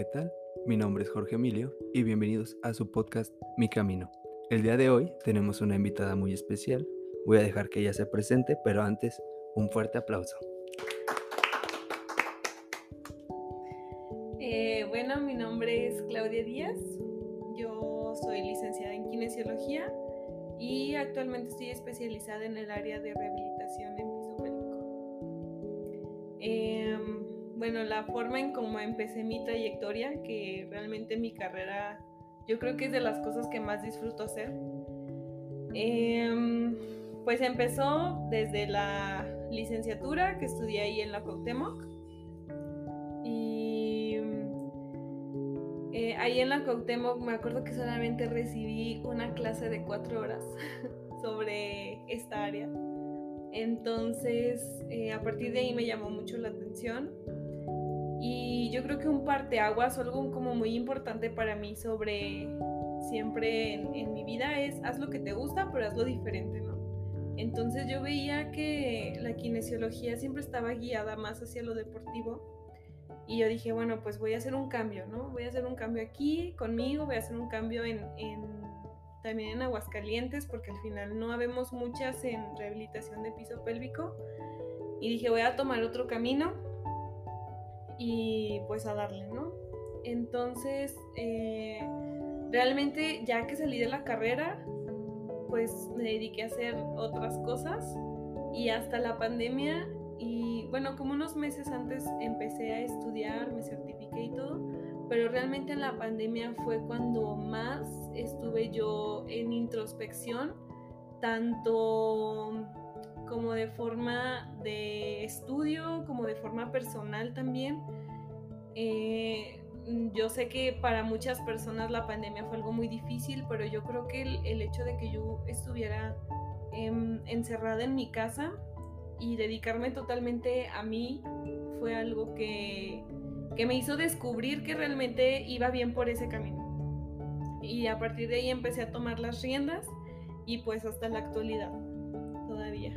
¿qué tal? Mi nombre es Jorge Emilio y bienvenidos a su podcast Mi Camino. El día de hoy tenemos una invitada muy especial. Voy a dejar que ella se presente, pero antes un fuerte aplauso. Eh, bueno, mi nombre es Claudia Díaz. Yo soy licenciada en kinesiología y actualmente estoy especializada en el área de rehabilitación bueno, la forma en cómo empecé mi trayectoria, que realmente mi carrera yo creo que es de las cosas que más disfruto hacer. Em, pues empezó desde la licenciatura que estudié ahí en la Cuauhtémoc. Y eh, ahí en la Cuauhtémoc me acuerdo que solamente recibí una clase de cuatro horas sobre esta área. Entonces, eh, a partir de ahí me llamó mucho la atención yo creo que un parteaguas o algo como muy importante para mí sobre siempre en, mi vida es haz lo que te gusta, pero hazlo diferente, ¿no? Entonces yo veía que la kinesiología siempre estaba guiada más hacia lo deportivo. Y yo dije, bueno, pues voy a hacer un cambio, ¿no? Voy a hacer un cambio aquí conmigo, voy a hacer un cambio en, en también en Aguascalientes, porque al final no habemos muchas en rehabilitación de piso pélvico. Y dije, voy a tomar otro camino y pues a darle, ¿no? Entonces, eh, realmente ya que salí de la carrera, pues me dediqué a hacer otras cosas y hasta la pandemia y bueno, como unos meses antes empecé a estudiar, me certifiqué y todo, pero realmente en la pandemia fue cuando más estuve yo en introspección, tanto como de forma de estudio, como de forma personal también. Eh, yo sé que para muchas personas la pandemia fue algo muy difícil, pero yo creo que el, hecho de que yo estuviera em, encerrada en mi casa y dedicarme totalmente a mí fue algo que, que me hizo descubrir que realmente iba bien por ese camino. Y a partir de ahí empecé a tomar las riendas y pues hasta la actualidad todavía.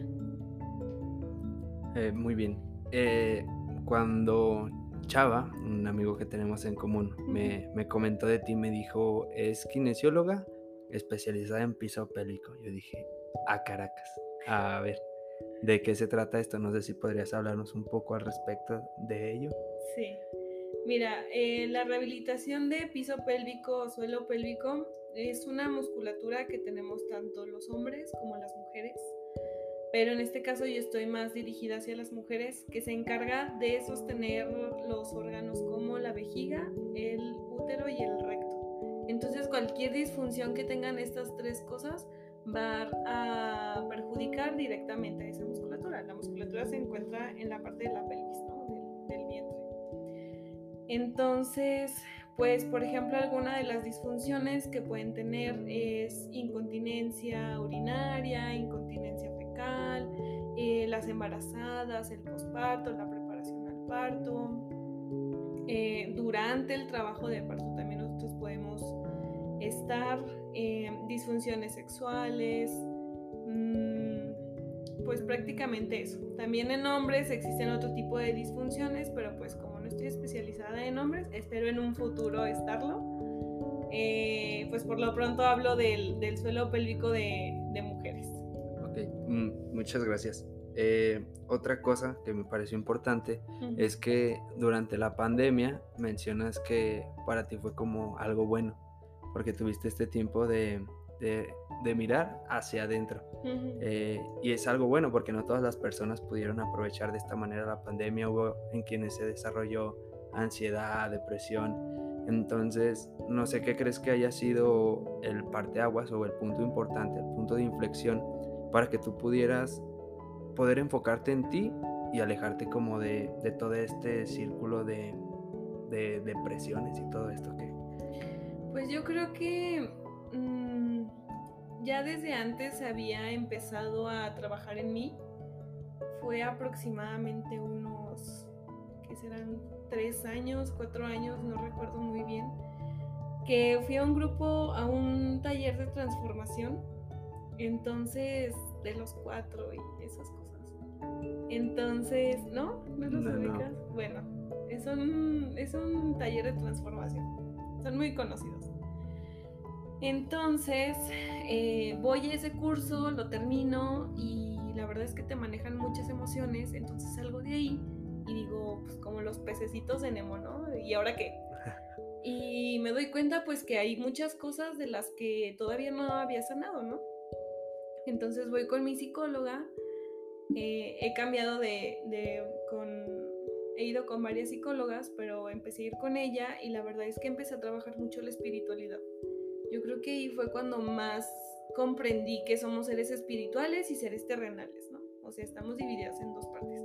Eh, muy bien. Eh, cuando Chava, un amigo que tenemos en común, me, me, comentó de ti, me dijo, es kinesióloga especializada en piso pélvico. Yo dije, a Caracas. A ver, ¿de qué se trata esto? No sé si podrías hablarnos un poco al respecto de ello. Sí. Mira, eh, la rehabilitación de piso pélvico o suelo pélvico es una musculatura que tenemos tanto los hombres como las mujeres pero en este caso yo estoy más dirigida hacia las mujeres, que se encarga de sostener los órganos como la vejiga, el útero y el recto. Entonces cualquier disfunción que tengan estas tres cosas va a perjudicar directamente a esa musculatura. La musculatura se encuentra en la parte de la pelvis, ¿no? del, del vientre. Entonces, pues por ejemplo, alguna de las disfunciones que pueden tener es incontinencia urinaria, incontinencia eh, las embarazadas, el posparto, la preparación al parto. Eh, durante el trabajo de parto también nosotros podemos estar eh, disfunciones sexuales, mm, pues prácticamente eso. También en hombres existen otro tipo de disfunciones, pero pues como no estoy especializada en hombres, espero en un futuro estarlo. pues por lo pronto hablo del, del suelo pélvico de, de mujeres. Mm, muchas gracias. Eh, otra cosa que me pareció importante es que durante la pandemia mencionas que para ti fue como algo bueno, porque tuviste este tiempo de, de, mirar hacia adentro. Eh, y es algo bueno porque no todas las personas pudieron aprovechar de esta manera la pandemia, hubo en quienes se desarrolló ansiedad, depresión. Entonces, no sé qué crees que haya sido el parteaguas o el punto importante, el punto de inflexión para que tú pudieras poder enfocarte en ti y alejarte como de, todo este círculo de, depresiones y todo esto que... Pues yo creo que mm, ya desde antes había empezado a trabajar en mí. Fue aproximadamente unos, que serán tres años, cuatro años, no recuerdo muy bien, que fui a un grupo, a un taller de transformación entonces, de los cuatro y esas cosas. Entonces, ¿no? ¿No los ubicas? Bueno, es un, es un taller de transformación. Son muy conocidos. Entonces, eh, voy a ese curso, lo termino y la verdad es que te manejan muchas emociones, entonces salgo de ahí y digo, pues como los pececitos de Nemo, ¿no? ¿Y ahora qué? Y me doy cuenta pues que hay muchas cosas de las que todavía no había sanado, ¿no? Entonces voy con mi psicóloga, eh, he cambiado de, de, con, he ido con varias psicólogas, pero empecé a ir con ella y la verdad es que empecé a trabajar mucho la espiritualidad. Yo creo que ahí fue cuando más comprendí que somos seres espirituales y seres terrenales, ¿no? O sea, estamos divididas en dos partes.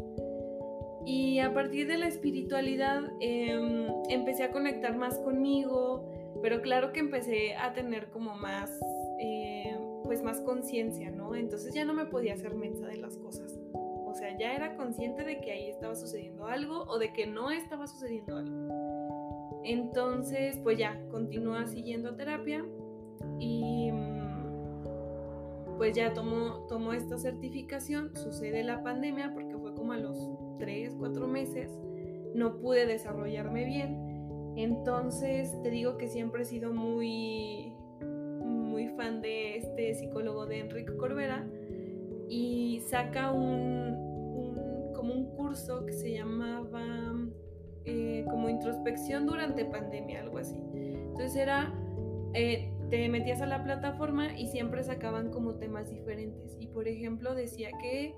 Y a partir de la espiritualidad em, empecé a conectar más conmigo, pero claro que empecé a tener como más, eh, pues más conciencia, ¿no? Entonces ya no me podía hacer mensa de las cosas. O sea, ya era consciente de que ahí estaba sucediendo algo o de que no estaba sucediendo algo. Entonces, pues ya, continúa siguiendo terapia y pues ya tomó, tomó esta certificación, sucede la pandemia porque fue como a los 3, 4 meses, no pude desarrollarme bien, entonces te digo que siempre he sido muy fan de este psicólogo de Enrique Corbera y saca un, como un curso que se llamaba eh, como introspección durante pandemia, algo así. Entonces era... Eh, te metías a la plataforma y siempre sacaban como temas diferentes. Y por ejemplo decía que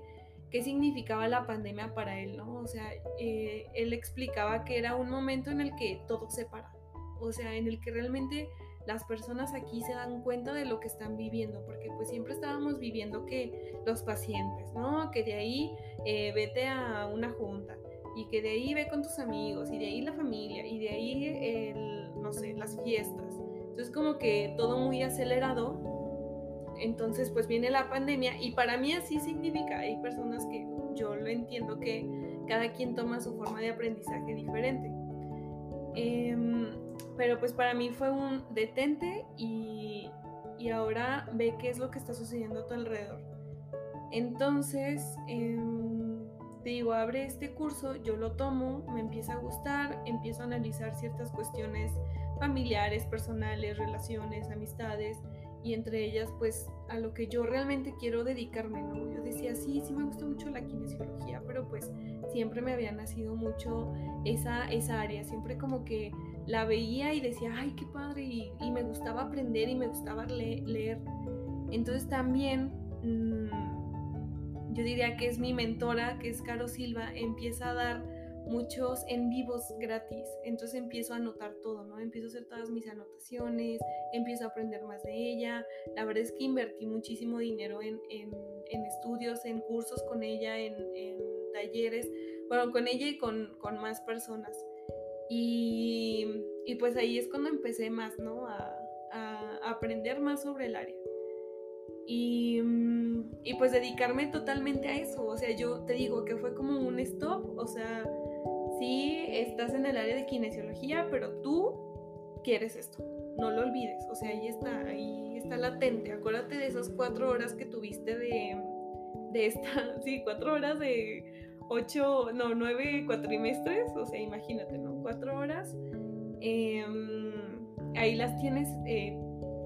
qué significaba la pandemia para él, ¿no? O sea, eh, él explicaba que era un momento en el que todo se para. O sea, en el que realmente las personas aquí se dan cuenta de lo que están viviendo, porque pues siempre estábamos viviendo que los pacientes, ¿no? Que de ahí eh, vete a una junta y que de ahí ve con tus amigos y de ahí la familia y de ahí no sé, las fiestas entonces como que todo muy acelerado. Entonces pues viene la pandemia y para mí así significa, hay personas que yo lo entiendo que cada quien toma su forma de aprendizaje diferente. Em, pero pues para mí fue un detente y, y, ahora ve qué es lo que está sucediendo a tu alrededor. Entonces, em, te digo, abre este curso, yo lo tomo, me empieza a gustar, empiezo a analizar ciertas cuestiones familiares, personales, relaciones, amistades y entre ellas pues a lo que yo realmente quiero dedicarme, ¿no? Yo decía, sí, sí me gusta mucho la kinesiología, pero pues siempre me había nacido mucho esa, esa área, siempre como que la veía y decía, ay, qué padre, y, me gustaba aprender y me gustaba leer. Entonces también mm, yo diría que es mi mentora, que es Caro Silva, empieza a dar muchos en vivos gratis. Entonces empiezo a anotar todo, ¿no? Empiezo a hacer todas mis anotaciones, empiezo a aprender más de ella. La verdad es que invertí muchísimo dinero en, estudios, en cursos con ella, en, talleres, bueno, con ella y con, más personas. Y, pues ahí es cuando empecé más, ¿no? A, aprender más sobre el área. Y, y, pues dedicarme totalmente a eso. O sea, yo te digo que fue como un stop, o sea, sí estás en el área de kinesiología, pero tú quieres esto. No lo olvides. O sea, ahí está, ahí está latente. Acuérdate de esas cuatro horas que tuviste de, de esta, sí, cuatro horas de ocho, no, nueve cuatrimestres. O sea, imagínate, ¿no? Cuatro horas. Em, ahí las tienes eh,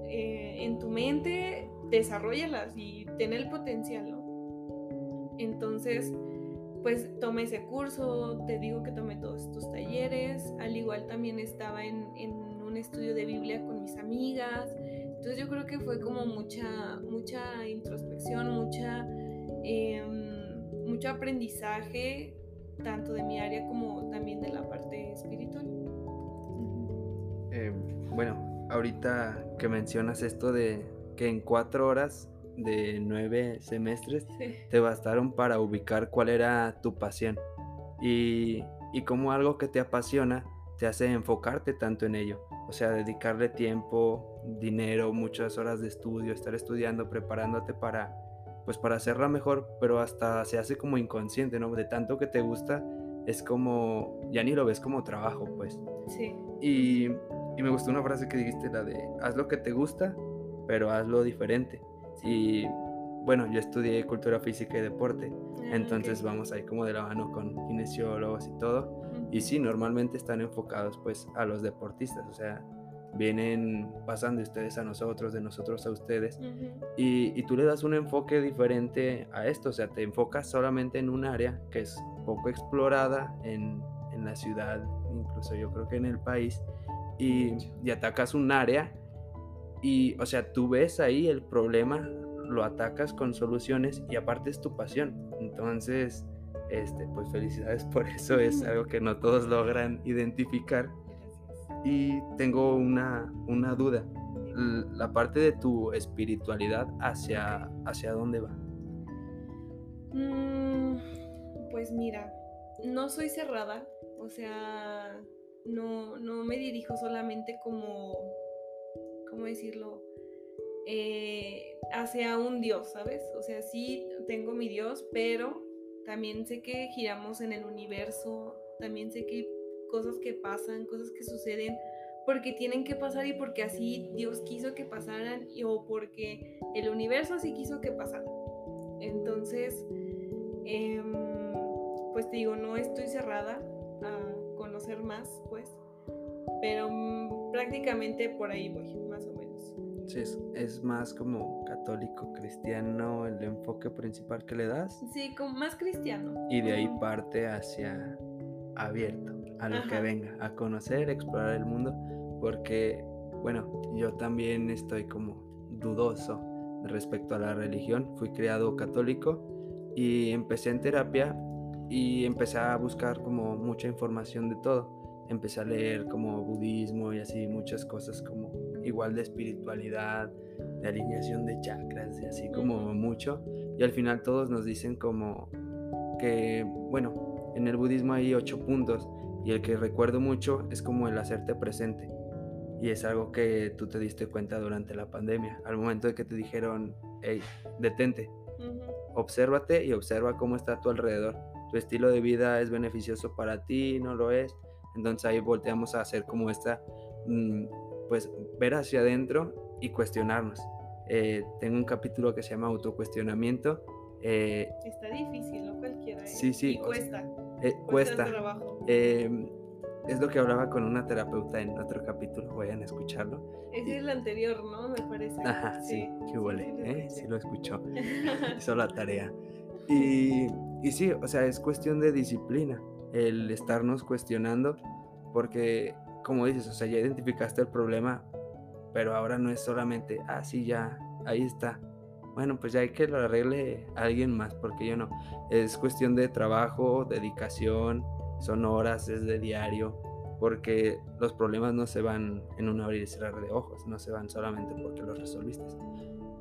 eh, en tu mente, desarrollalas y ten el potencial, ¿no? Entonces, pues tomé ese curso, te digo que tomé todos estos talleres, al igual también estaba en, un estudio de Biblia con mis amigas, entonces yo creo que fue como mucha, mucha introspección, mucha, em, mucho aprendizaje, tanto de mi área como también de la parte espiritual. Eh, bueno, ahorita que mencionas esto de que en cuatro horas de nueve semestres te bastaron para ubicar cuál era tu pasión y, y cómo algo que te apasiona te hace enfocarte tanto en ello. O sea, dedicarle tiempo, dinero, muchas horas de estudio, estar estudiando, preparándote para, pues para hacerla mejor, pero hasta se hace como inconsciente, ¿no? De tanto que te gusta, es como, ya ni lo ves como trabajo, pues. Sí. Y, y me gustó una frase que dijiste, la de, haz lo que te gusta, pero hazlo diferente. Si bueno, yo estudié cultura física y deporte, Ah, entonces vamos ahí como de la mano con kinesiólogos y todo. Y sí, normalmente están enfocados pues a los deportistas, o sea, vienen pasando de ustedes a nosotros, de nosotros a ustedes, y, y tú le das un enfoque diferente a esto, o sea, te enfocas solamente en un área que es poco explorada en, en la ciudad, incluso yo creo que en el país, y, y atacas un área y, o sea, tú ves ahí el problema, lo atacas con soluciones y aparte es tu pasión. Entonces, este, pues felicidades por eso, es algo que no todos logran identificar. Y tengo una, una duda. La parte de tu espiritualidad, ¿hacia, hacia dónde va? Mm, pues mira, no soy cerrada, o sea, no, no me dirijo solamente como, ¿cómo decirlo? Eh, hacia un Dios, ¿sabes? O sea, sí tengo mi Dios, pero también sé que giramos en el universo, también sé que hay cosas que pasan, cosas que suceden porque tienen que pasar y porque así Dios quiso que pasaran y, o porque el universo así quiso que pasaran. Entonces, em, pues te digo, no estoy cerrada a conocer más, pues, pero prácticamente por ahí voy, más o menos. Sí, es, es más como católico, cristiano, el enfoque principal que le das. Sí, como más cristiano. Y de ahí parte hacia abierto, a lo que venga, a conocer, explorar el mundo, porque, bueno, yo también estoy como dudoso respecto a la religión. Fui criado católico y empecé en terapia y empecé a buscar como mucha información de todo. Empecé a leer como budismo y así muchas cosas como igual de espiritualidad, de alineación de chakras y así como mucho. Y al final todos nos dicen como que, bueno, en el budismo hay ocho puntos y el que recuerdo mucho es como el hacerte presente. Y es algo que tú te diste cuenta durante la pandemia, al momento de que te dijeron, hey, detente, obsérvate y observa cómo está a tu alrededor. Tu estilo de vida es beneficioso para ti, no lo es. Entonces ahí volteamos a hacer como esta, mm, pues ver hacia adentro y cuestionarnos. Eh, tengo un capítulo que se llama autocuestionamiento. eh, Está difícil, no cualquiera. ¿eh? Sí, sí, Y cuesta. eh, Cuesta cuesta. trabajo. Eh, es lo que hablaba con una terapeuta en otro capítulo, vayan a escucharlo. Es el anterior, ¿no? Me parece. Ajá, sí, qué huele, sí, lo ¿eh? Sí lo escuchó, hizo la tarea. Y, y sí, o sea, es cuestión de disciplina, el estarnos cuestionando, porque como dices, o sea, ya identificaste el problema, pero ahora no es solamente, ah, sí, ya, ahí está. Bueno, pues ya hay que lo arregle alguien más, porque yo no. Es cuestión de trabajo, dedicación, son horas, es de diario, porque los problemas no se van en un abrir y cerrar de ojos, no se van solamente porque los resolviste,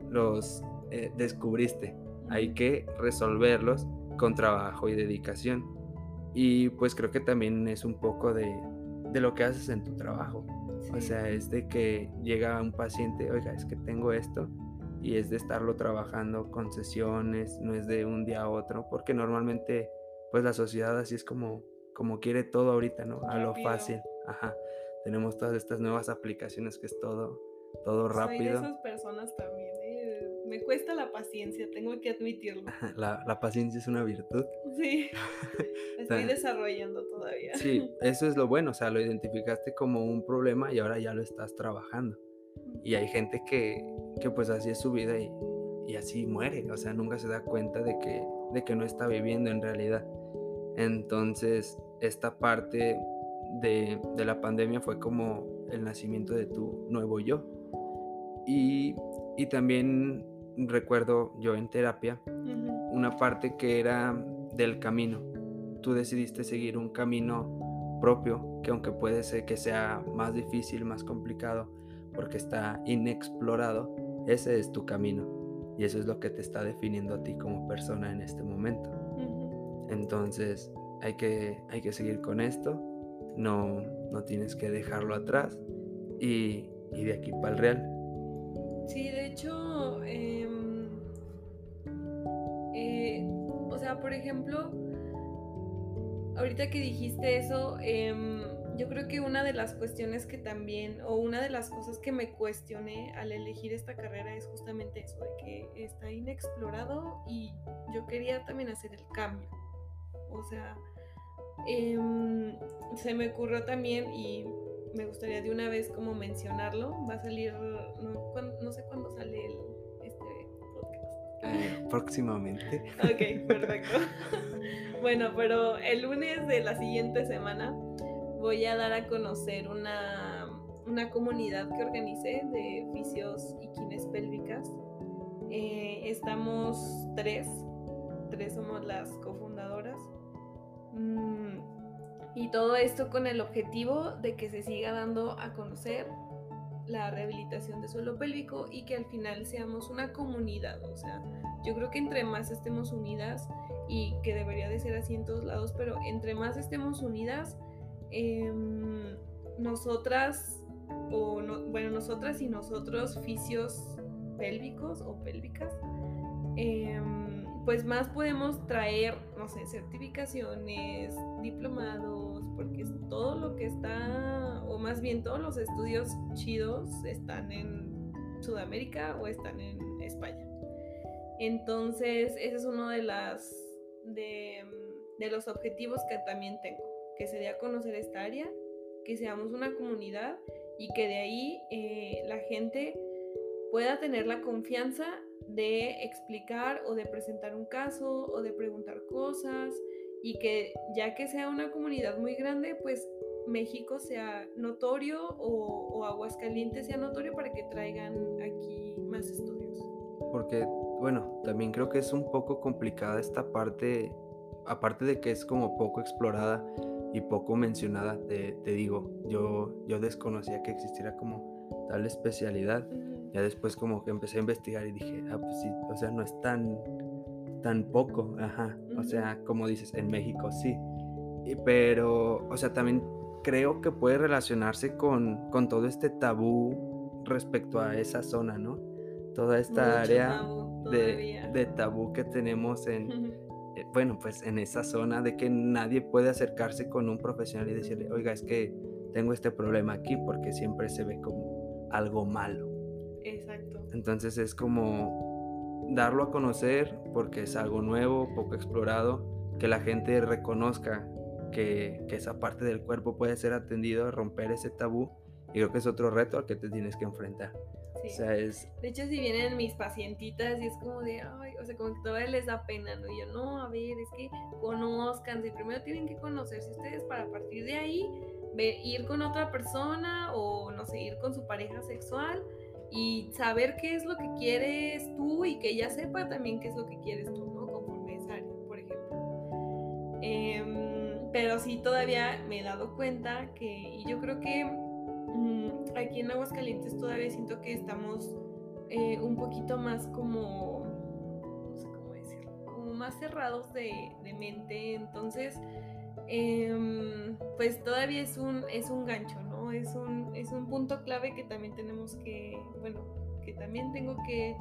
los eh, descubriste. Hay que resolverlos con trabajo y dedicación. Y pues creo que también es un poco de, de lo que haces en tu trabajo. O sea, es de que llega un paciente, oiga, es que tengo esto, y es de estarlo trabajando con sesiones, no es de un día a otro, porque normalmente, pues la sociedad así es como, como quiere todo ahorita, ¿no? A lo fácil. Ajá. Tenemos todas estas nuevas aplicaciones que es todo, todo Soy de rápido. esas personas también. Me cuesta la paciencia, tengo que admitirlo. La, la paciencia es una virtud. Sí. La estoy desarrollando todavía. Sí, eso es lo bueno, o sea, lo identificaste como un problema y ahora ya lo estás trabajando. Y hay gente que, que pues así es su vida y, y así muere, o sea, nunca se da cuenta de que, de que no está viviendo en realidad. Entonces, esta parte de, de la pandemia fue como el nacimiento de tu nuevo yo. Y, y también recuerdo yo en terapia una parte que era del camino. Tú decidiste seguir un camino propio, que aunque puede ser que sea más difícil, más complicado, porque está inexplorado, ese es tu camino. Y eso es lo que te está definiendo a ti como persona en este momento. Entonces hay que, hay que seguir con esto, no, no tienes que dejarlo atrás y, y de aquí para el real. Sí, de hecho, em, por ejemplo, ahorita que dijiste eso, em, yo creo que una de las cuestiones que también, o una de las cosas que me cuestioné al elegir esta carrera es justamente eso, de que está inexplorado y yo quería también hacer el cambio. O sea, em, se me ocurrió también y me gustaría de una vez como mencionarlo, va a salir, no, sé cuándo sale el. Próximamente. Ok, perfecto. bueno, pero el lunes de la siguiente semana voy a dar a conocer una, comunidad que organicé de fisios y quines pélvicas. Eh, estamos tres, tres somos las cofundadoras. Mm, y todo esto con el objetivo de que se siga dando a conocer la rehabilitación de suelo pélvico y que al final seamos una comunidad. O sea, yo creo que entre más estemos unidas, y que debería de ser así en todos lados, pero entre más estemos unidas, Em, nosotras, o bueno, nosotras y nosotros, fisios pélvicos o pélvicas, em, pues más podemos traer, no sé, certificaciones, diplomados, porque todo lo que está, o más bien todos los estudios chidos están en Sudamérica o están en España. Entonces, ese es uno de las de, los objetivos que también tengo que sería conocer esta área, que seamos una comunidad y que de ahí eh, la gente pueda tener la confianza de explicar o de presentar un caso o de preguntar cosas y que ya que sea una comunidad muy grande, pues México sea notorio o, o Aguascalientes sea notorio para que traigan aquí más estudios. Porque, bueno, también creo que es un poco complicada esta parte, aparte de que es como poco explorada, y poco mencionada, te, digo, yo, yo desconocía que existiera como tal especialidad. Ya después como que empecé a investigar y dije, ah, pues sí, o sea, no es tan, tan poco, ajá. O sea, como dices, en México sí. pero, o sea, también creo que puede relacionarse con, con todo este tabú respecto a esa zona, ¿no? Toda esta área de, de, tabú que tenemos en, eh, bueno, pues en esa zona de que nadie puede acercarse con un profesional y decirle, oiga, es que tengo este problema aquí porque siempre se ve como algo malo. Exacto. Entonces es como darlo a conocer porque es algo nuevo, poco explorado, que la gente reconozca que, que esa parte del cuerpo puede ser atendido, romper ese tabú. Y creo que es otro reto al que te tienes que enfrentar. De hecho, si vienen mis pacientitas y es como de, ay, o sea, como que todavía les da pena, ¿no? Y yo, no, a ver, es que conozcan, si primero tienen que conocerse ustedes para partir de ahí ir con otra persona o, no sé, ir con su pareja sexual y saber qué es lo que quieres tú y que ella sepa también qué es lo que quieres tú, ¿no? Conforme esa por ejemplo. Em, pero sí, todavía me he dado cuenta que, y yo creo que Mm, aquí en Aguascalientes todavía siento que estamos eh, un poquito más como, no sé cómo decirlo, como más cerrados de, mente, entonces, em, pues todavía es un, es un gancho. Es un, es un punto clave que también tenemos que, bueno, que también tengo que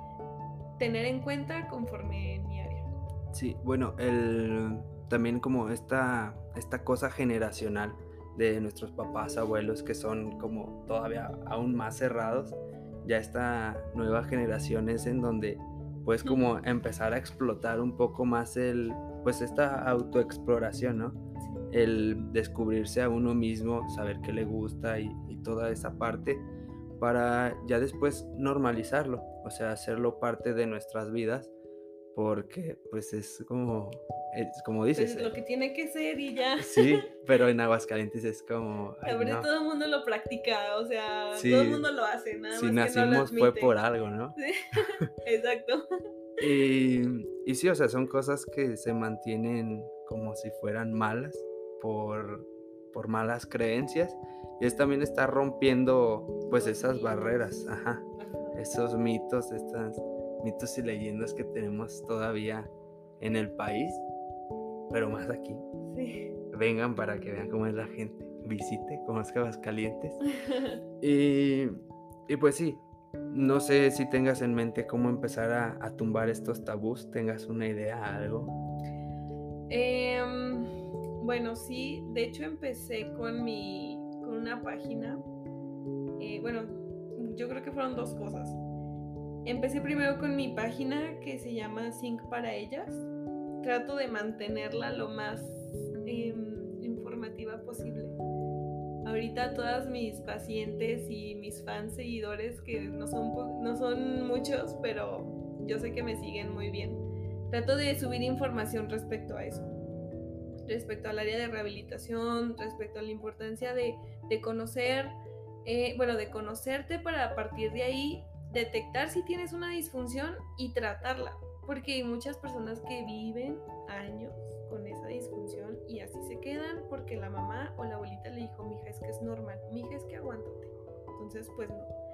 tener en cuenta conforme mi área. Sí, bueno, el, también como esta, esta cosa generacional de nuestros papás, abuelos, que son como todavía aún más cerrados. Ya esta nueva generación es en donde pues como empezar a explotar un poco más el, pues esta autoexploración, ¿no? El descubrirse a uno mismo, saber qué le gusta y, y toda esa parte para ya después normalizarlo, o sea, hacerlo parte de nuestras vidas, porque pues es como como dices. Es lo que tiene que ser y ya. Sí, pero en Aguascalientes es como. Ver, todo el mundo lo practica, o sea, todo el mundo lo hace, nada si nacimos fue por algo, ¿no? Sí, exacto. Y, y sí, o sea, son cosas que se mantienen como si fueran malas por, por malas creencias. Y es también está rompiendo, pues, esas barreras, ajá, esos mitos, estas mitos y leyendas que tenemos todavía en el país pero más aquí. Sí. Vengan para que vean cómo es la gente. Visite, conozca calientes y, y pues sí, no sé si tengas en mente cómo empezar a, tumbar estos tabús, tengas una idea, algo. Em, bueno, sí, de hecho empecé con mi, una página. Eh, bueno, yo creo que fueron dos cosas. Empecé primero con mi página que se llama Sync para ellas. Trato de mantenerla lo más em, informativa posible. Ahorita todas mis pacientes y mis fans seguidores, que no son, no son muchos, pero yo sé que me siguen muy bien, trato de subir información respecto a eso respecto al área de rehabilitación, respecto a la importancia de, conocer, eh, bueno, de conocerte para a partir de ahí detectar si tienes una disfunción y tratarla. Porque hay muchas personas que viven años con esa disfunción y así se quedan porque la mamá o la abuelita le dijo, mija, es que es normal, mija, es que aguántate. Entonces, pues no.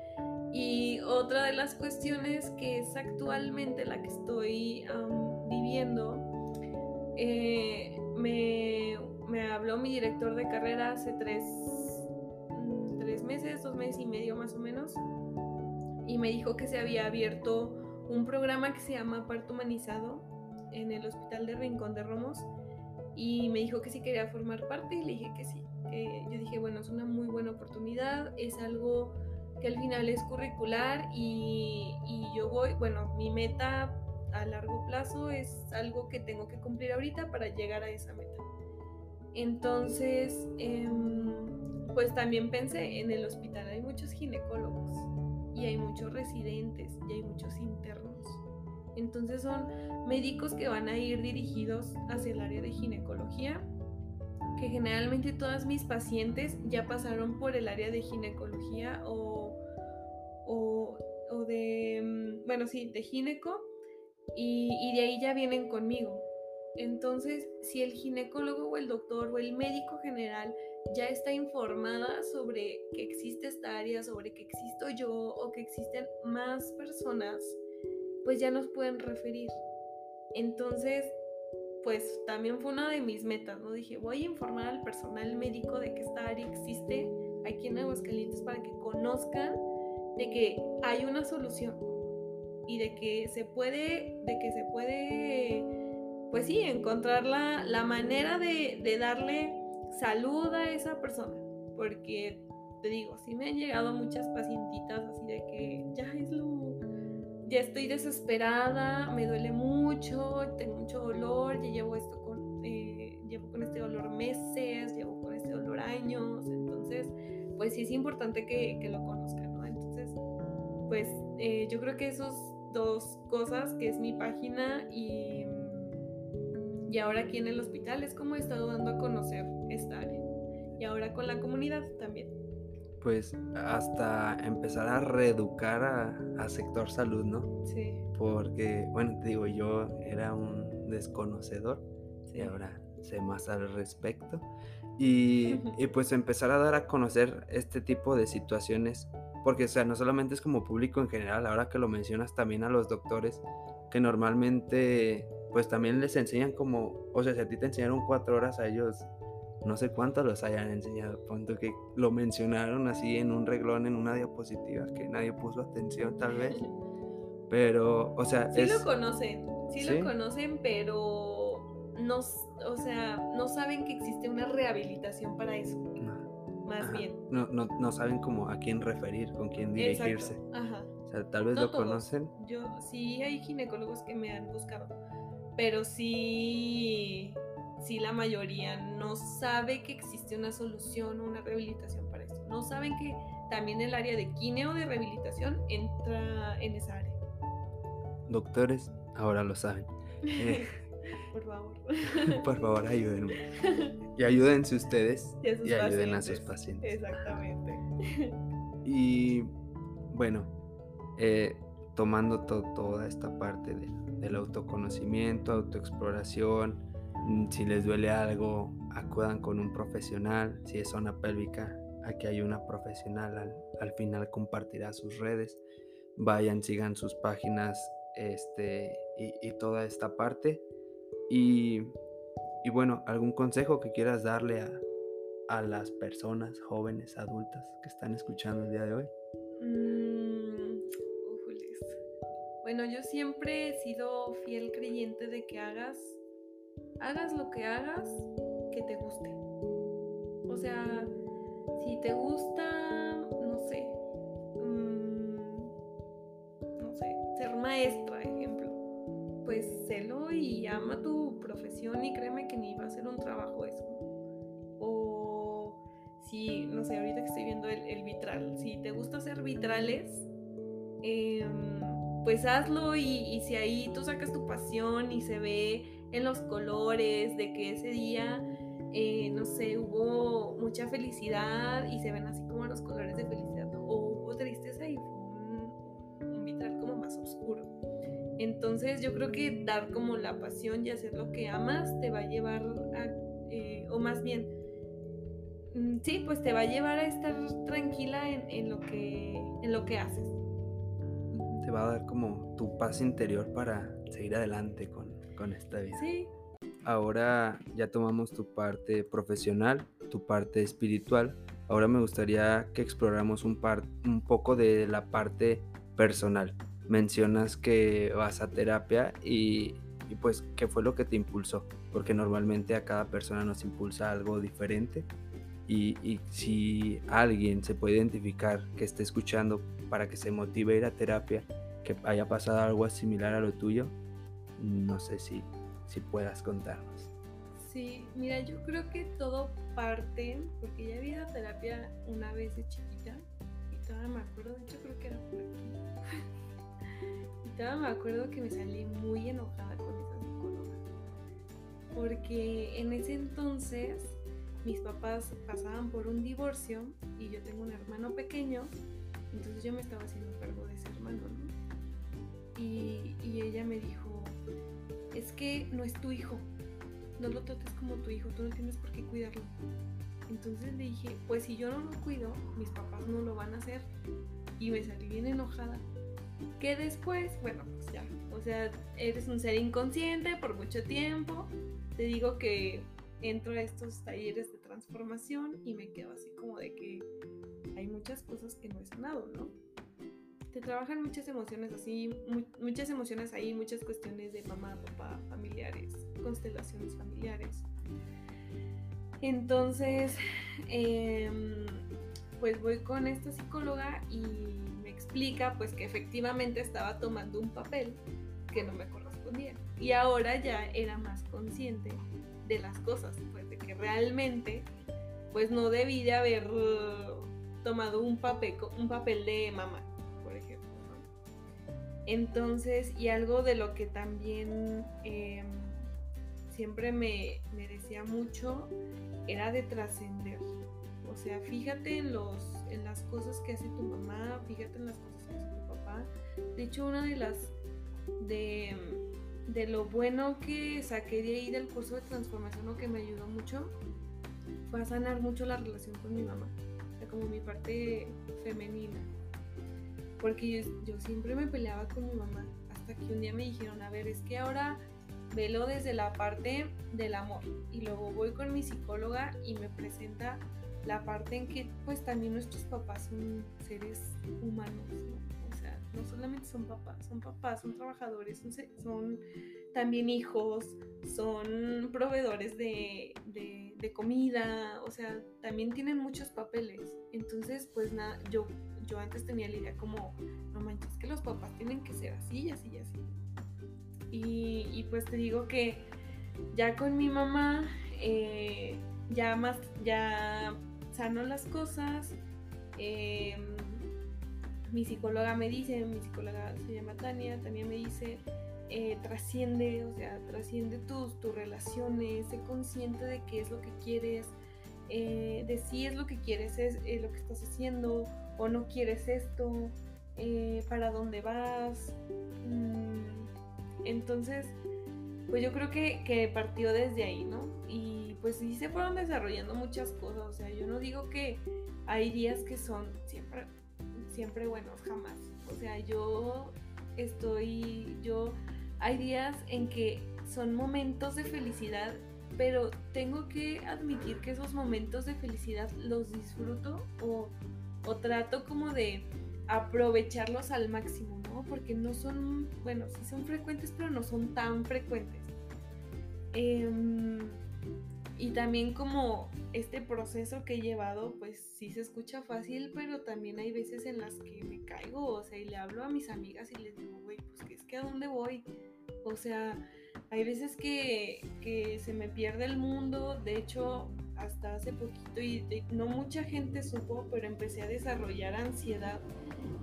Y otra de las cuestiones que es actualmente la que estoy viviendo, eh, me, habló mi director de carrera hace tres, mm, tres meses, dos meses y medio más o menos, y me dijo que se había abierto un programa que se llama Parto Humanizado en el Hospital de Rincón de Romos y me dijo que sí quería formar parte y le dije que sí. yo dije, bueno, es una muy buena oportunidad, es algo que al final es curricular y, y yo voy, bueno, mi meta a largo plazo es algo que tengo que cumplir ahorita para llegar a esa meta. Entonces, em, pues también pensé, en el hospital hay muchos ginecólogos y hay muchos residentes y hay muchos internos. Entonces son médicos que van a ir dirigidos hacia el área de ginecología, que generalmente todas mis pacientes ya pasaron por el área de ginecología o, o, o de, mm, bueno, sí, de gineco y, de ahí ya vienen conmigo. Entonces, si el ginecólogo o el doctor o el médico general ya está informada sobre que existe esta área, sobre que existo yo o que existen más personas, pues ya nos pueden referir. Entonces, pues también fue una de mis metas, ¿no? Dije, voy a informar al personal médico de que esta área existe aquí en Aguascalientes para que conozcan de que hay una solución, y de que se puede, de que se puede, pues sí, encontrar la, la manera de, de, darle salud a esa persona. Porque te digo, sí me han llegado muchas pacientitas así de que ya es lo, ya estoy desesperada, me duele mucho, tengo mucho dolor, ya llevo esto con, eh, llevo con este dolor meses, llevo con este dolor años, entonces, pues sí es importante que, que lo conozcan, ¿no? Entonces, pues eh, yo creo que esos dos cosas, que es mi página y, y ahora aquí en el hospital, es como he estado dando a conocer esta área. Y ahora con la comunidad también. Pues hasta empezar a reeducar a, sector salud, ¿no? Sí. Porque, bueno, te digo, yo era un desconocedor y ahora sé más al respecto. Y, y, pues empezar a dar a conocer este tipo de situaciones porque, o sea, no solamente es como público en general, ahora que lo mencionas también a los doctores, que normalmente, pues también les enseñan como, o sea, si a ti te enseñaron cuatro horas, a ellos no sé cuántos los hayan enseñado. Punto que lo mencionaron así en un reglón, en una diapositiva, que nadie puso atención tal vez. Pero, o sea... Sí lo conocen, sí, lo conocen, pero no, o sea, no saben que existe una rehabilitación para eso más bien. No, no, no, saben como a quién referir, con quién dirigirse. Ajá. O sea, tal vez lo conocen. Yo sí hay ginecólogos que me han buscado, pero sí, sí la mayoría no sabe que existe una solución o una rehabilitación para eso. No saben que también el área de quineo de rehabilitación entra en esa área. Doctores, ahora lo saben. Eh, por favor. Por favor, ayúdenme. Y ayúdense ustedes y, ayuden a sus pacientes. Exactamente. Y bueno, eh, tomando toda esta parte del autoconocimiento, autoexploración, mm, si les duele algo, acudan con un profesional. Si es zona pélvica, aquí hay una profesional. Al, al final compartirá sus redes. Vayan, sigan sus páginas este, y, y toda esta parte. Y, bueno, ¿algún consejo que quieras darle a, las personas jóvenes, adultas que están escuchando el día de hoy? Mm, bueno, yo siempre he sido fiel creyente de que hagas, hagas lo que hagas, que te guste. O sea, si te gusta, no sé, mm, no sé, ser maestra, pues sélo y ama tu profesión y créeme que ni va a ser un trabajo eso. O si, no sé, ahorita que estoy viendo el, vitral, si te gusta hacer vitrales, em, pues hazlo y, y si ahí tú sacas tu pasión y se ve en los colores de que ese día eh, no sé, hubo mucha felicidad y se ven así como los colores de felicidad, Entonces yo creo que dar como la pasión y hacer lo que amas te va a llevar a, eh, o más bien, mm, sí, pues te va a llevar a estar tranquila en, lo, que, en lo que haces. Te va a dar como tu paz interior para seguir adelante con, con esta vida. Sí, ahora ya tomamos tu parte profesional, tu parte espiritual. Ahora me gustaría que exploramos un, un poco de la parte personal. Mencionas que vas a terapia y, pues qué fue lo que te impulsó, porque normalmente a cada persona nos impulsa algo diferente. Y, y, si alguien se puede identificar que esté escuchando para que se motive a ir a terapia, que haya pasado algo similar a lo tuyo, no sé si si puedas contarnos. Sí, mira, yo creo que todo parte, porque ya había terapia una vez de chiquita, y todavía me acuerdo, de hecho creo que era por aquí. Todavía me acuerdo que me salí muy enojada con esa psicóloga, porque en ese entonces mis papás pasaban por un divorcio y yo tengo un hermano pequeño, entonces yo me estaba haciendo cargo de ese hermano, ¿no? Y ella me dijo, es que no es tu hijo, no lo trates como tu hijo, tú no tienes por qué cuidarlo. Entonces le dije, pues si yo no lo cuido, mis papás no lo van a hacer. Y me salí bien enojada. Que después, bueno, pues ya, o sea, eres un ser inconsciente por mucho tiempo. Te digo que entro a estos talleres de transformación y me quedo así como de que hay muchas cosas que no he sanado, ¿no? te trabajan muchas emociones así, muchas emociones ahí, muchas cuestiones de mamá, papá, familiares, constelaciones familiares. Entonces, em, pues voy con esta psicóloga y explica pues que efectivamente estaba tomando un papel que no me correspondía. Y ahora ya era más consciente de las cosas, pues de que realmente pues no debí de haber tomado un papel, un papel de mamá entonces, y algo de lo que también em, siempre me, decía mucho era de trascender. O sea, fíjate en, los, en las cosas que hace tu mamá, fíjate en las cosas que hace tu papá. De hecho, una de las de, de lo bueno que saqué de ahí del curso de transformación o que me ayudó mucho fue a sanar mucho la relación con mi mamá, o sea, como mi parte femenina porque yo, siempre me peleaba con mi mamá, hasta que un día me dijeron, a ver, es que ahora velo desde la parte del amor. Y luego voy con mi psicóloga y me presenta la parte en que pues también nuestros papás son seres humanos, O sea, no solamente son papás, son papás, son trabajadores, son, son también hijos, son proveedores de, de, de, comida, o sea, también tienen muchos papeles. Entonces, pues nada, yo yo antes tenía la idea como, no manches, que los papás tienen que ser así y así y así. Y, pues te digo que ya con mi mamá, eh, ya más, ya sano las cosas. Em, mi psicóloga me dice, mi psicóloga se llama Tania, Tania me dice, eh, trasciende, o sea, trasciende tus, tus relaciones, sé consciente de qué es lo que quieres, eh, de si es lo que quieres, es lo que estás haciendo, o no quieres esto, eh, para dónde vas. Mm, entonces, pues yo creo que, que, partió desde ahí, ¿no? Y pues sí se fueron desarrollando muchas cosas, o sea, yo no digo que hay días que son siempre, siempre buenos, jamás. O sea, yo estoy, yo, hay días en que son momentos de felicidad, pero tengo que admitir que esos momentos de felicidad los disfruto o o trato como de aprovecharlos al máximo, ¿no? Porque no son, bueno, sí son frecuentes, pero no son tan frecuentes. Em, y también como este proceso que he llevado, pues sí se escucha fácil, pero también hay veces en las que me caigo, o sea, y le hablo a mis amigas y les digo, güey, pues que es que a dónde voy. O sea, hay veces que, que se me pierde el mundo, de hecho, hasta hace poquito, y no mucha gente supo, pero empecé a desarrollar ansiedad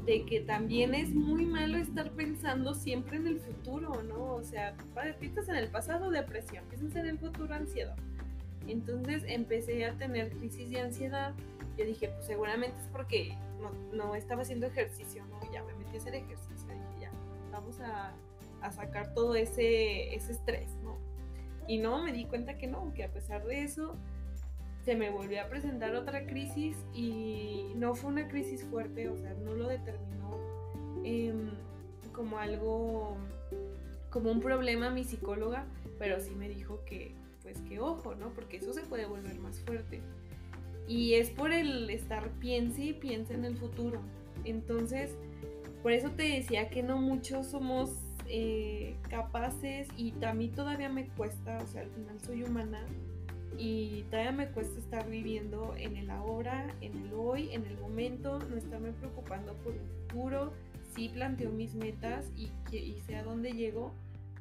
de que también es muy malo estar pensando siempre en el futuro, ¿no? O sea, piensas en el pasado, depresión, piensas en el futuro, ansiedad. Entonces empecé a tener crisis de ansiedad. Yo dije, pues seguramente es porque no, estaba haciendo ejercicio, ¿no? Ya me metí a hacer ejercicio. Dije, ya, vamos a, a sacar todo ese, ese estrés, ¿no? Y no, me di cuenta que no, que a pesar de eso, se me volvió a presentar otra crisis y no fue una crisis fuerte, o sea, no lo determinó em, como algo, como un problema mi psicóloga, pero sí me dijo que, pues que ojo, ¿no? Porque eso se puede volver más fuerte. Y es por el estar piense y piense en el futuro. Entonces, por eso te decía que no muchos somos eh, capaces y a mí todavía me cuesta, o sea, al final soy humana y todavía me cuesta estar viviendo en el ahora, en el hoy, en el momento, no estarme preocupando por el futuro. Sí planteo mis metas y, y sé a dónde llego,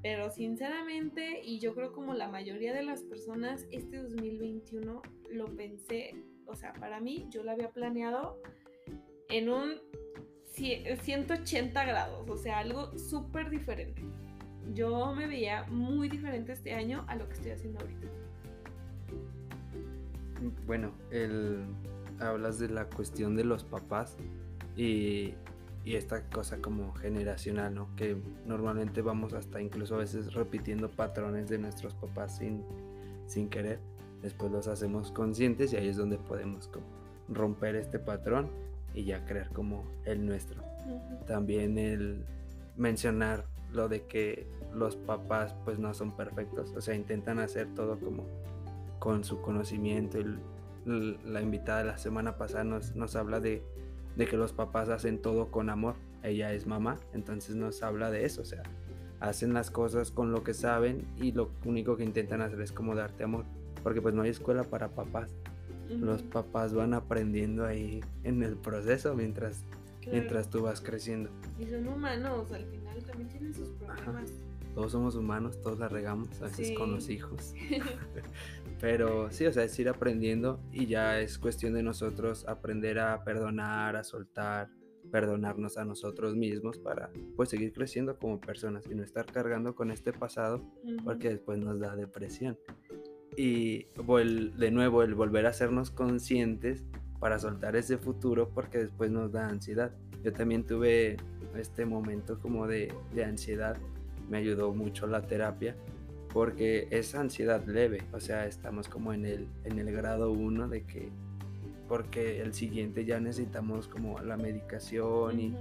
pero sinceramente, y yo creo como la mayoría de las personas, este 2021 lo pensé, o sea, para mí yo lo había planeado en un 180 grados, o sea, algo súper diferente. Yo me veía muy diferente este año a lo que estoy haciendo ahorita bueno, el, hablas de la cuestión de los papás y, esta cosa como generacional, ¿no? Que normalmente vamos hasta incluso a veces repitiendo patrones de nuestros papás sin, sin querer. Después los hacemos conscientes y ahí es donde podemos romper este patrón y ya crear como el nuestro. También el mencionar lo de que los papás pues no son perfectos, o sea, intentan hacer todo como con su conocimiento. la invitada de la semana pasada nos, nos habla de, que los papás hacen todo con amor. Ella es mamá, entonces nos habla de eso, o sea, hacen las cosas con lo que saben y lo único que intentan hacer es como darte amor, porque pues no hay escuela para papás. Los papás van aprendiendo ahí en el proceso mientras, mientras tú vas creciendo. Y son humanos, al final también tienen sus problemas. Todos somos humanos, todos la regamos, a veces con los hijos. Pero sí, o sea, es ir aprendiendo y ya es cuestión de nosotros aprender a perdonar, a soltar, perdonarnos a nosotros mismos para pues seguir creciendo como personas y no estar cargando con este pasado porque después nos da depresión. Y de nuevo el volver a hacernos conscientes para soltar ese futuro porque después nos da ansiedad. Yo también tuve este momento como de, de ansiedad, me ayudó mucho la terapia porque es ansiedad leve, o sea, estamos como en el, en el grado 1 de que, porque el siguiente ya necesitamos como la medicación y,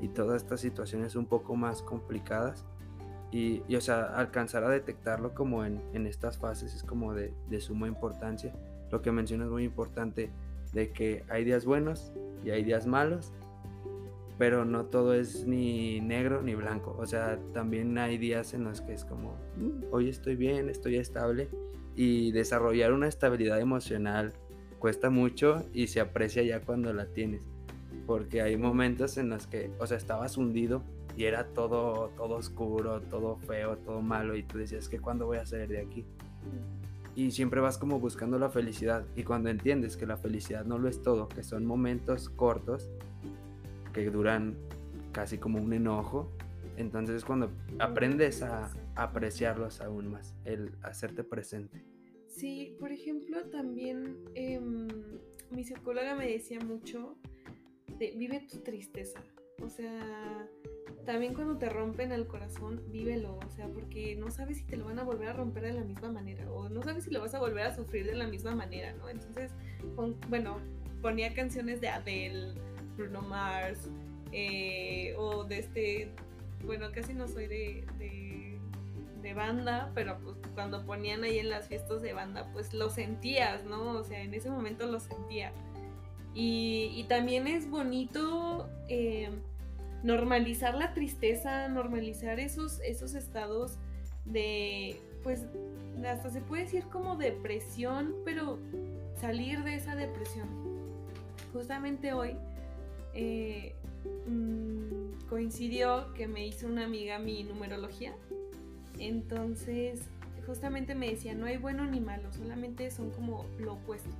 y todas estas situaciones un poco más complicadas. Y, y, o sea, alcanzar a detectarlo como en, en estas fases es como de, de, suma importancia. Lo que mencionas es muy importante, de que hay días buenos y hay días malos pero no todo es ni negro ni blanco. O sea, también hay días en los que es como, mm, hoy estoy bien, estoy estable. Y desarrollar una estabilidad emocional cuesta mucho y se aprecia ya cuando la tienes. Porque hay momentos en los que, o sea, estabas hundido y era todo, todo oscuro, todo feo, todo malo. Y tú decías, que ¿cuándo voy a salir de aquí? Y siempre vas como buscando la felicidad. Y cuando entiendes que la felicidad no lo es todo, que son momentos cortos, que duran casi como un enojo. Entonces es cuando aprendes a apreciarlos aún más, el hacerte presente. Sí, por ejemplo, también em, mi psicóloga me decía mucho de vive tu tristeza. O sea, también cuando te rompen el corazón, vívelo. O sea, porque no sabes si te lo van a volver a romper de la misma manera. O no sabes si lo vas a volver a sufrir de la misma manera, ¿no? Entonces, bueno, ponía canciones de Adele Bruno Mars, eh, o de este, bueno, casi no soy de, de, banda, pero pues cuando ponían ahí en las fiestas de banda, pues lo sentías, ¿no? O sea, en ese momento lo sentía. Y, también es bonito eh, normalizar la tristeza, normalizar esos, esos estados de, pues hasta se puede decir como depresión, pero salir de esa depresión. Justamente hoy eh, mm, coincidió que me hizo una amiga mi numerología. Entonces, justamente me decía, no hay bueno ni malo, solamente son como lo opuesto.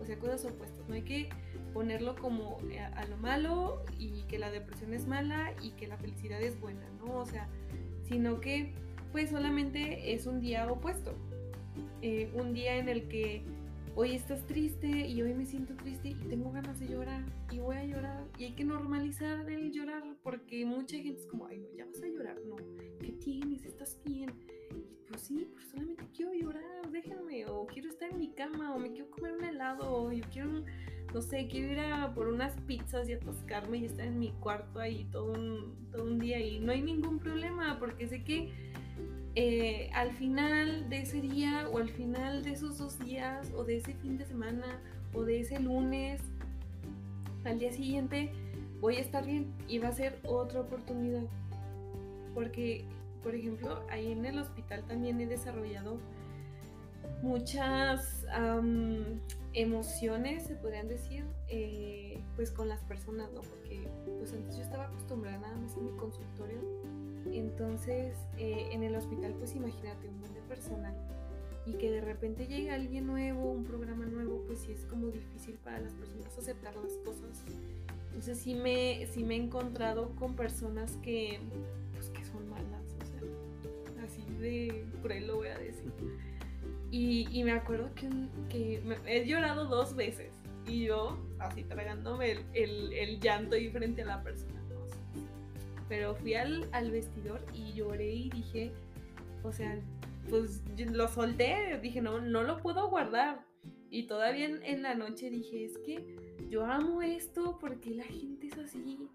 O sea, cosas opuestas. No hay que ponerlo como a, lo malo y que la depresión es mala y que la felicidad es buena, ¿no? O sea, sino que pues solamente es un día opuesto. Eh, un día en el que hoy estás triste y hoy me siento triste y tengo ganas de llorar y voy a llorar y hay que normalizar el llorar porque mucha gente es como, ay, no, ya vas a llorar, no, ¿qué tienes? ¿Estás bien? Pues sí, pues solamente quiero llorar, déjenme, o quiero estar en mi cama, o me quiero comer un helado, o yo quiero, no sé, quiero ir a por unas pizzas y atascarme y estar en mi cuarto ahí todo un, todo un día y no hay ningún problema porque sé que eh, al final de ese día o al final de esos dos días o de ese fin de semana o de ese lunes, al día siguiente voy a estar bien y va a ser otra oportunidad. Porque, por ejemplo, ahí en el hospital también he desarrollado muchas emociones, se podrían decir, eh, pues con las personas, ¿no? Porque pues antes yo estaba acostumbrada nada más en mi consultorio entonces, eh, en el hospital, pues imagínate un buen de personal y que de repente llegue alguien nuevo, un programa nuevo, pues sí es como difícil para las personas aceptar las cosas. Entonces sí me, sí me he encontrado con personas que, pues, que son malas, o sea, así de cruel lo voy a decir. Y, y me acuerdo que, que he llorado dos veces y yo así tragándome el, el, el llanto ahí frente a la persona pero fui al, vestidor y lloré y dije, o sea, pues lo solté, dije, no, no lo puedo guardar. Y todavía en, la noche dije, es que yo amo esto porque la gente es así.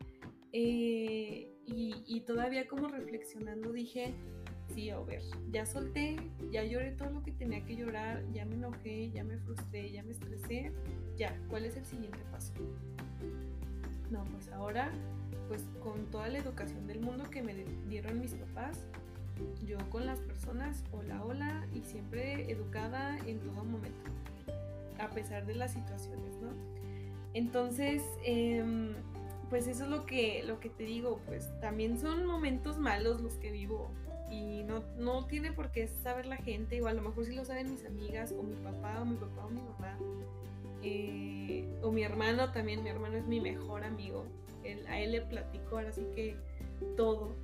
Eh, y, y, todavía como reflexionando dije, sí, a ver, ya solté, ya lloré todo lo que tenía que llorar, ya me enojé, ya me frustré, ya me estresé, ya, ¿cuál es el siguiente paso? No, pues ahora pues con toda la educación del mundo que me dieron mis papás, yo con las personas, hola, hola, y siempre educada en todo momento, a pesar de las situaciones, ¿no? Entonces, em, pues eso es lo que, lo que te digo, pues también son momentos malos los que vivo y no, no tiene por qué saber la gente, o a lo mejor si lo saben mis amigas, o mi papá, o mi papá, o mi mamá, eh, o mi hermano también, mi hermano es mi mejor amigo, a él le platico ahora sí que todo.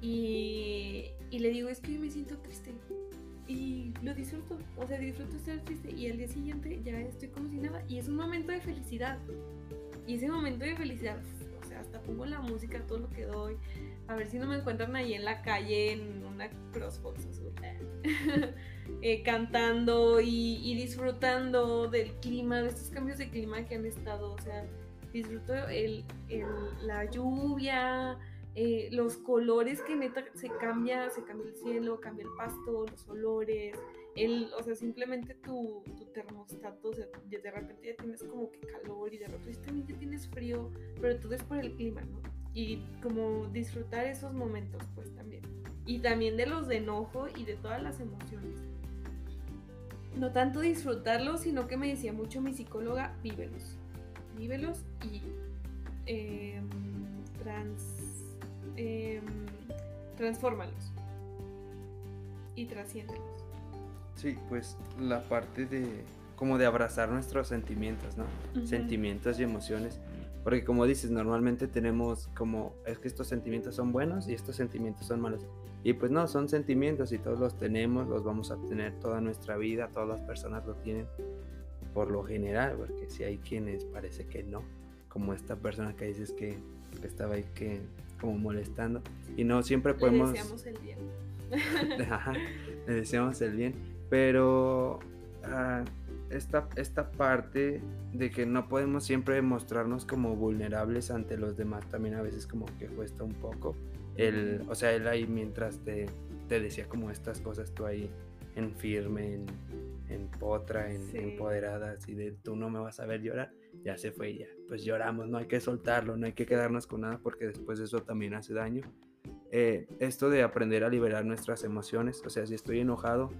Y, le digo, es que hoy me siento triste. Y lo disfruto, o sea, disfruto estar triste. Y al día siguiente ya estoy como si nada. Y es un momento de felicidad. Y ese momento de felicidad, o sea, hasta pongo la música, todo lo que doy. A ver si no me encuentran ahí en la calle en una crossbox azul. Eh, cantando y, y disfrutando del clima, de estos cambios de clima que han estado. O sea, disfruto el, la lluvia, eh, los colores que neta se cambia, se cambia el cielo, cambia el pasto, los olores, el, o sea, simplemente tu, tu termostato, o sea, de repente ya tienes como que calor y de repente también ya tienes frío, pero todo es por el clima, ¿no? Y como disfrutar esos momentos, pues también. Y también de los de enojo y de todas las emociones. No tanto disfrutarlos, sino que me decía mucho mi psicóloga, vívelos vívelos y eh, trans, eh, transfórmalos y trasciéndelos. Sí, pues la parte de como de abrazar nuestros sentimientos, ¿no? Sentimientos y emociones. Porque como dices, normalmente tenemos como, es que estos sentimientos son buenos y estos sentimientos son malos. Y pues no, son sentimientos y todos los tenemos, los vamos a tener toda nuestra vida, todas las personas lo tienen por lo general, porque si hay quienes parece que no, como esta persona que dices que, estaba ahí que como molestando y no siempre podemos le deseamos el bien. Le deseamos el bien pero ah, esta, esta parte de que no podemos siempre mostrarnos como vulnerables ante los demás también a veces como que cuesta un poco el o sea él ahí mientras te, te decía como estas cosas tú ahí en firme en en potra, en empoderada, así de tú no me vas a ver llorar, ya se fue ya. Pues lloramos, no hay que soltarlo, no hay que quedarnos con nada porque después eso también hace daño. eh, esto de aprender a liberar nuestras emociones, o sea, si estoy enojado,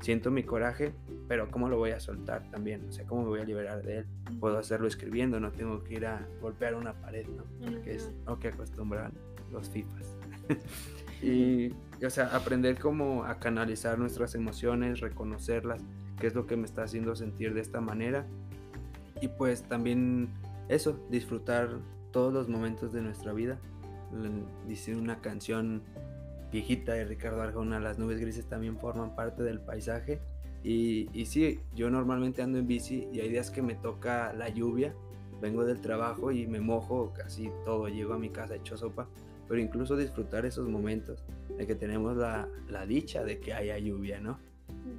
siento mi coraje, pero ¿cómo lo voy a soltar también? O sea, ¿cómo me voy a liberar de él? Puedo hacerlo escribiendo, no tengo que ir a golpear una pared, ¿no? Que es lo que acostumbran los FIFAs. y, o sea, aprender cómo a canalizar nuestras emociones, reconocerlas, qué es lo que me está haciendo sentir de esta manera. Y pues también eso, disfrutar todos los momentos de nuestra vida. Dice una canción viejita de Ricardo Arjona, las nubes grises también forman parte del paisaje. Y, y sí, yo normalmente ando en bici y hay días que me toca la lluvia, vengo del trabajo y me mojo casi todo, llego a mi casa hecho sopa, pero incluso disfrutar esos momentos de que tenemos la, la dicha de que haya lluvia, ¿no?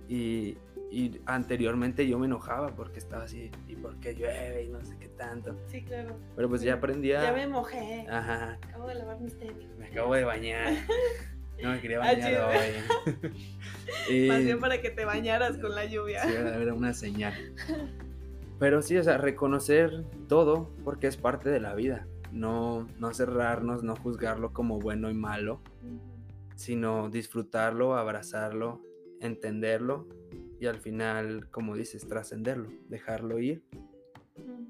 Y, y anteriormente yo me enojaba porque estaba así, ¿y por qué llueve? Y no sé qué tanto. Sí, claro. Pero pues ya aprendí a... Ya me mojé. Ajá. Acabo de lavar mis tenis. Me acabo de bañar. No me quería bañar hoy. y... Más bien para que te bañaras con la lluvia. Sí, era una señal. Pero sí, o sea, reconocer todo porque es parte de la vida. No, no cerrarnos, no juzgarlo como bueno y malo, sino disfrutarlo, abrazarlo, entenderlo y al final, como dices, trascenderlo, dejarlo ir,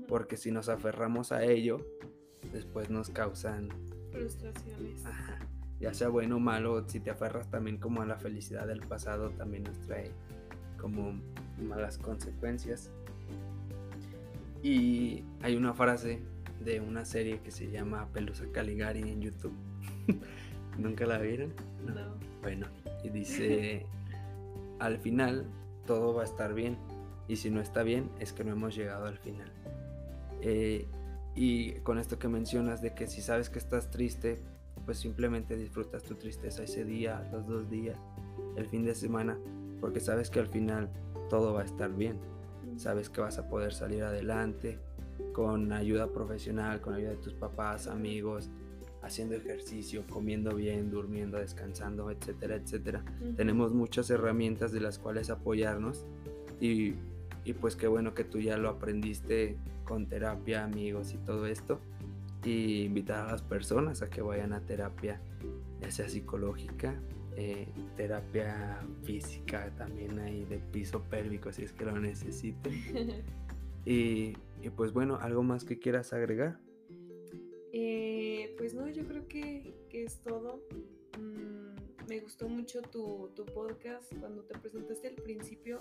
porque si nos aferramos a ello, después nos causan frustraciones. Ya sea bueno o malo, si te aferras también como a la felicidad del pasado, también nos trae como malas consecuencias. Y hay una frase de una serie que se llama Pelusa Caligari en YouTube. ¿Nunca la vieron? no. Bueno, y dice, al final todo va a estar bien. Y si no está bien, es que no hemos llegado al final. Eh, y con esto que mencionas de que si sabes que estás triste, pues simplemente disfrutas tu tristeza ese día, los dos días, el fin de semana, porque sabes que al final todo va a estar bien. Sabes que vas a poder salir adelante con ayuda profesional, con ayuda de tus papás, amigos, haciendo ejercicio, comiendo bien, durmiendo, descansando, etcétera, etcétera. Tenemos muchas herramientas de las cuales apoyarnos y, y, pues qué bueno que tú ya lo aprendiste con terapia, amigos y todo esto. Y invitar a las personas a que vayan a terapia, ya sea psicológica, eh, terapia física también ahí de piso pélvico si es que lo necesiten. y, y pues bueno, ¿algo más que quieras agregar? Eh, pues no, yo creo que, es todo. Mm, me gustó mucho tu, podcast cuando te presentaste al principio.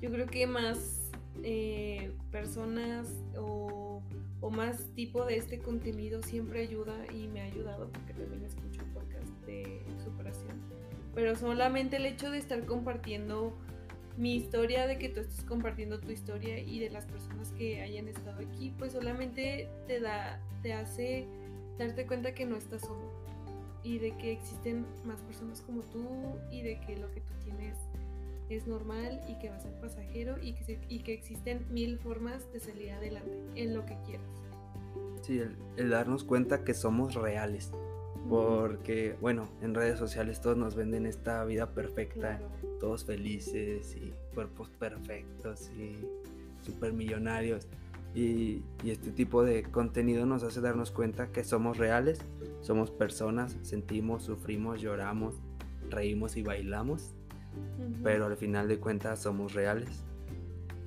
Yo creo que más eh, personas o, más tipo de este contenido siempre ayuda y me ha ayudado porque también escucho podcast de superación. Pero solamente el hecho de estar compartiendo mi historia, de que tú estés compartiendo tu historia y de las personas que hayan estado aquí, pues solamente te da, te hace darte cuenta que no estás solo y de que existen más personas como tú y de que lo que tú tienes es normal y que va a ser pasajero y que, y que existen mil formas de salir adelante en lo que quieras. Sí, el darnos cuenta que somos reales, porque, bueno, en redes sociales todos nos venden esta vida perfecta, todos felices y cuerpos perfectos y super millonarios. Y, y, este tipo de contenido nos hace darnos cuenta que somos reales, somos personas, sentimos, sufrimos, lloramos, reímos y bailamos, pero al final de cuentas somos reales.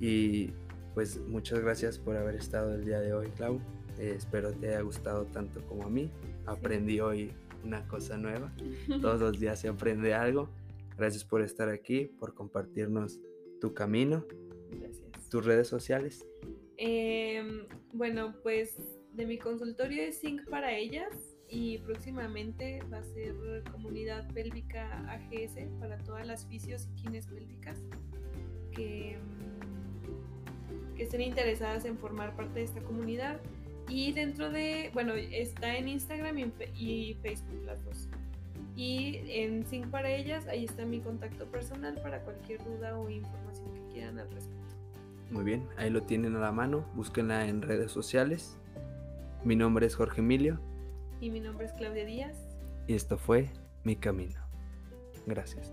Y pues muchas gracias por haber estado el día de hoy, Clau. Eh, espero te haya gustado tanto como a mí. Aprendí hoy una cosa nueva. Todos los días se aprende algo. Gracias por estar aquí, por compartirnos tu camino. Gracias. Tus redes sociales. Em, bueno, pues de mi consultorio es Sync para ellas y próximamente va a ser comunidad pélvica AGS para todas las fisios y quines pélvicas que, que estén interesadas en formar parte de esta comunidad. Y dentro de, bueno, está en Instagram y, Facebook las dos. Y en Sync para ellas, ahí está mi contacto personal para cualquier duda o información que quieran al respecto. Muy bien, ahí lo tienen a la mano, búsquenla en redes sociales. Mi nombre es Jorge Emilio. Y mi nombre es Claudia Díaz. Y esto fue Mi Camino. Gracias.